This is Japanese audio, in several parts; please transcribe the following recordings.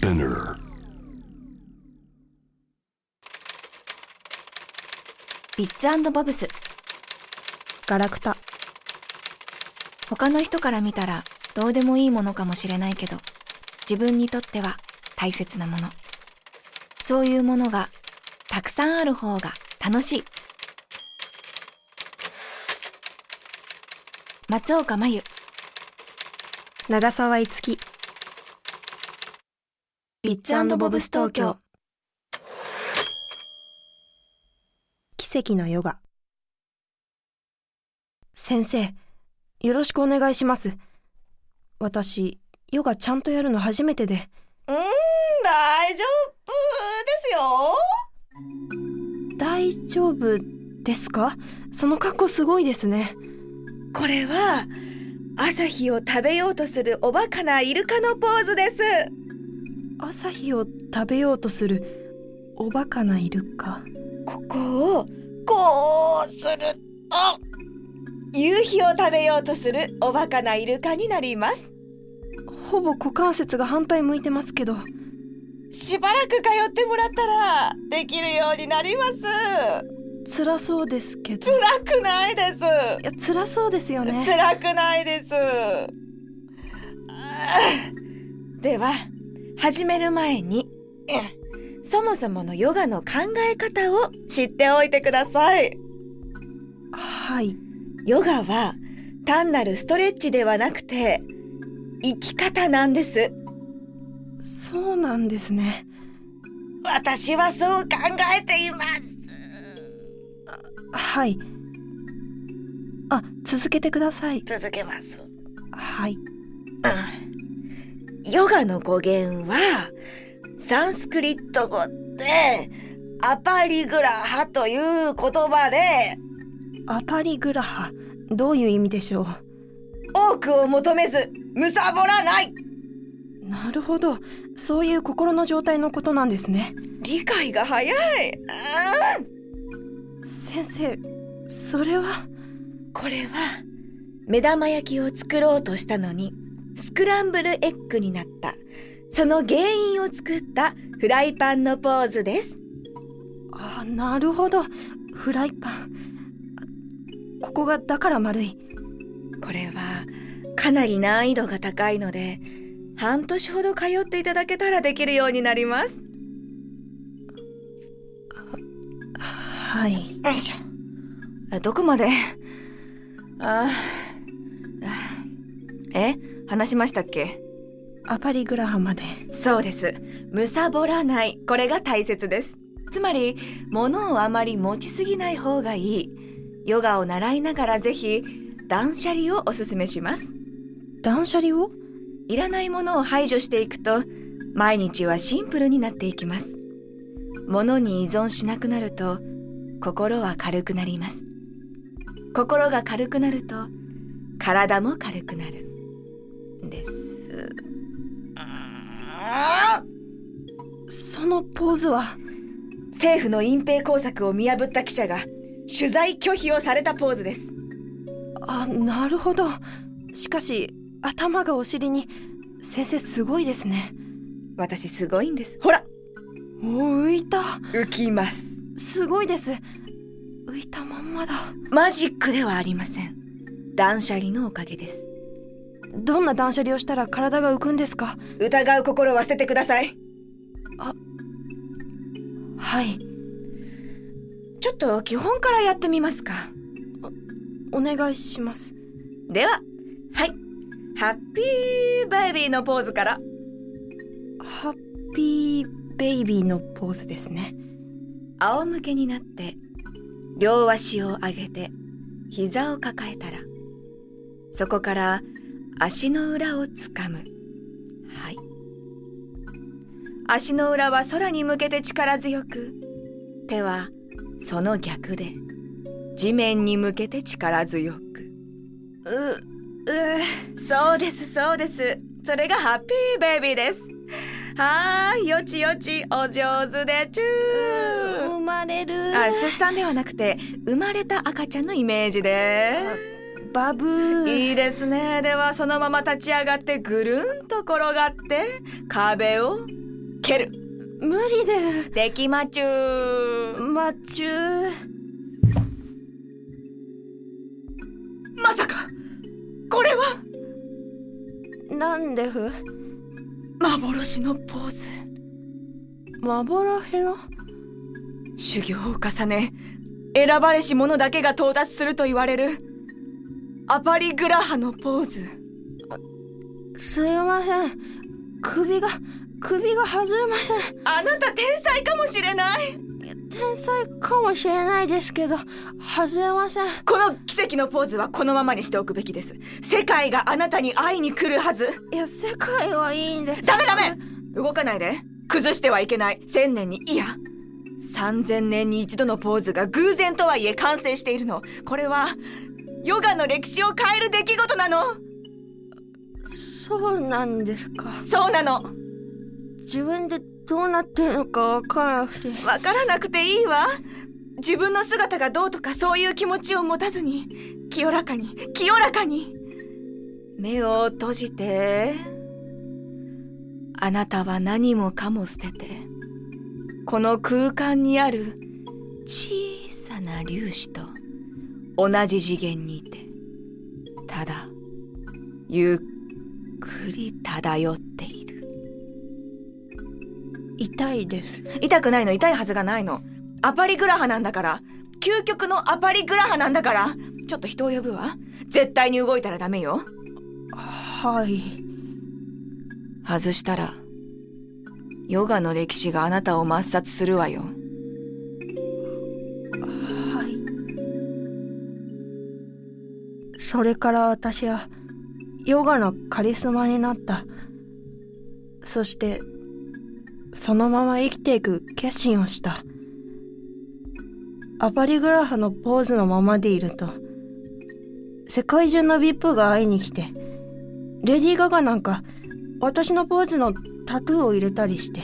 Spinner. ビッツボブスガラクタ他の人から見たらどうでもいいものかもしれないけど自分にとっては大切なもの。そういうものがたくさんある方が楽しい。松岡真優。長澤いつきビッツボブス東京奇跡のヨガ。先生よろしくお願いします。私ヨガちゃんとやるの初めてで。うーん、大丈夫ですよ。大丈夫ですか？その格好すごいですね。これは、朝日を食べようとするおバカなイルカのポーズです。朝日を食べようとするおバカなイルカここを、こうすると、夕日を食べようとするおバカなイルカになります。ほぼ股関節が反対向いてますけどしばらく通ってもらったら、できるようになります。辛そうですけど辛くないです。いや辛そうですよね辛くないです。では、始める前に、うんそもそものヨガの考え方を知っておいてください。はいヨガは単なるストレッチではなくて、生き方なんです。そうなんですね私はそう考えています。はいあ続けてください続けます。はいヨガの語源は、サンスクリット語で、アパリグラハという言葉で、アパリグラハどういう意味でしょう？多くを求めず、むさぼらない。なるほど。そういう心の状態のことなんですね。理解が早い。あー。先生それは？これは、目玉焼きを作ろうとしたのに、スクランブルエッグになった。その原因を作ったフライパンのポーズです。あなるほどフライパンあここがだから丸いこれは、かなり難易度が高いので、半年ほど通っていただけたらできるようになります。はいよいしょ。あどこまで？ああ。え？話しましたっけ？アパリグラハまでそうです。むさぼらない。これが大切です。つまり、物をあまり持ちすぎない方がいい。ヨガを習いながらぜひ、断捨離をおすすめします。断捨離を？いらないものを排除していくと、毎日はシンプルになっていきます。物に依存しなくなると、心は軽くなります。心が軽くなると、体も軽くなる。です。そのポーズは政府の隠蔽工作を見破った記者が取材拒否をされたポーズです。あなるほどしかし頭がお尻に先生すごいですね私すごいんです。ほらお浮いた浮きます。すごいです浮いたまんまだマジックではありません。断捨離のおかげです。どんな断捨離をしたら体が浮くんですか？疑う心は捨ててください。はいちょっと基本からやってみますか。お願いしますでは、はい。ハッピーベイビーのポーズから。ハッピーベイビーのポーズですね仰向けになって、両足を上げて、膝を抱えたら、そこから足の裏をつかむ。はい。足の裏は空に向けて力強く、手はその逆で、地面に向けて力強く。ううそうです、そうです。それがハッピーベイビーです。はーい、よちよち、お上手でちゅー。生まれるあ出産ではなくて生まれた赤ちゃんのイメージでバブー。いいですね。ではそのまま立ち上がってぐるんと転がって壁を蹴る。無理で。できまちゅーまちゅーまさかこれは？なんでふ？幻のポーズ。幻の？修行を重ね選ばれし者だけが到達すると言われるアパリグラハのポーズ。すいません。首が首が外れません。あなた天才かもしれない。天才かもしれないですけど外れません。この奇跡のポーズはこのままにしておくべきです。世界があなたに会いに来るはず。いや世界はいいんで。ダメダメ。動かないで。崩してはいけない。千年にいや。三千年に一度のポーズが偶然とはいえ完成しているの。これはヨガの歴史を変える出来事なの。そうなんですか。そうなの。自分でどうなってるのかわからなくて。わからなくていいわ。自分の姿がどうとかそういう気持ちを持たずに清らかに清らかに。目を閉じてあなたは何もかも捨ててこの空間にある小さな粒子と同じ次元にいてただゆっくり漂っている。痛いです。痛くないの？痛いはずがないの。アパリグラハなんだから。究極のアパリグラハなんだから。ちょっと人を呼ぶわ。絶対に動いたらダメよ。はい。外したらヨガの歴史があなたを抹殺するわよそれから私はヨガのカリスマになった。そしてそのまま生きていく決心をした。アパリグラハのポーズのままでいると世界中の VIP が会いに来てレディー・ガガなんか私のポーズのタトゥーを入れたりして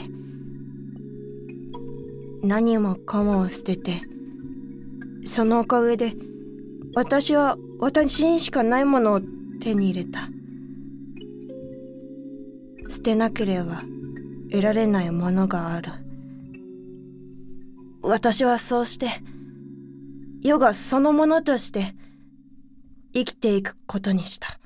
何もかもを捨ててそのおかげで私は私にしかないものを手に入れた。捨てなければ得られないものがある。私はそうしてヨガそのものとして生きていくことにした。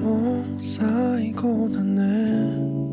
もう最高だね。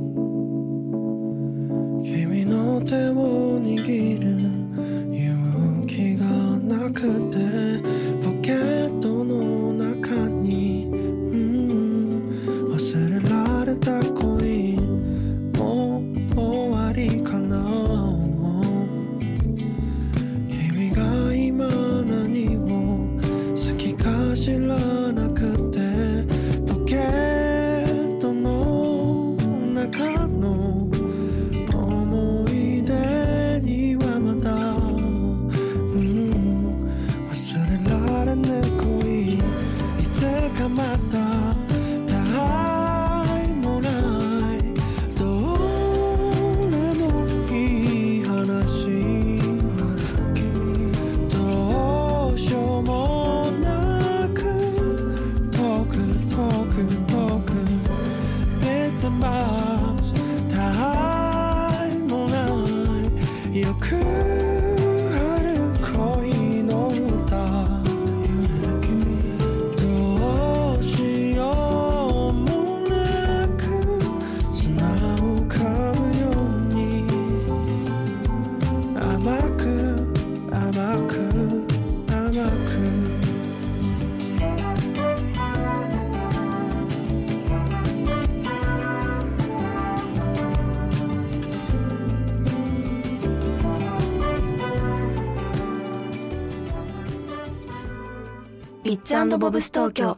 ボブス東京。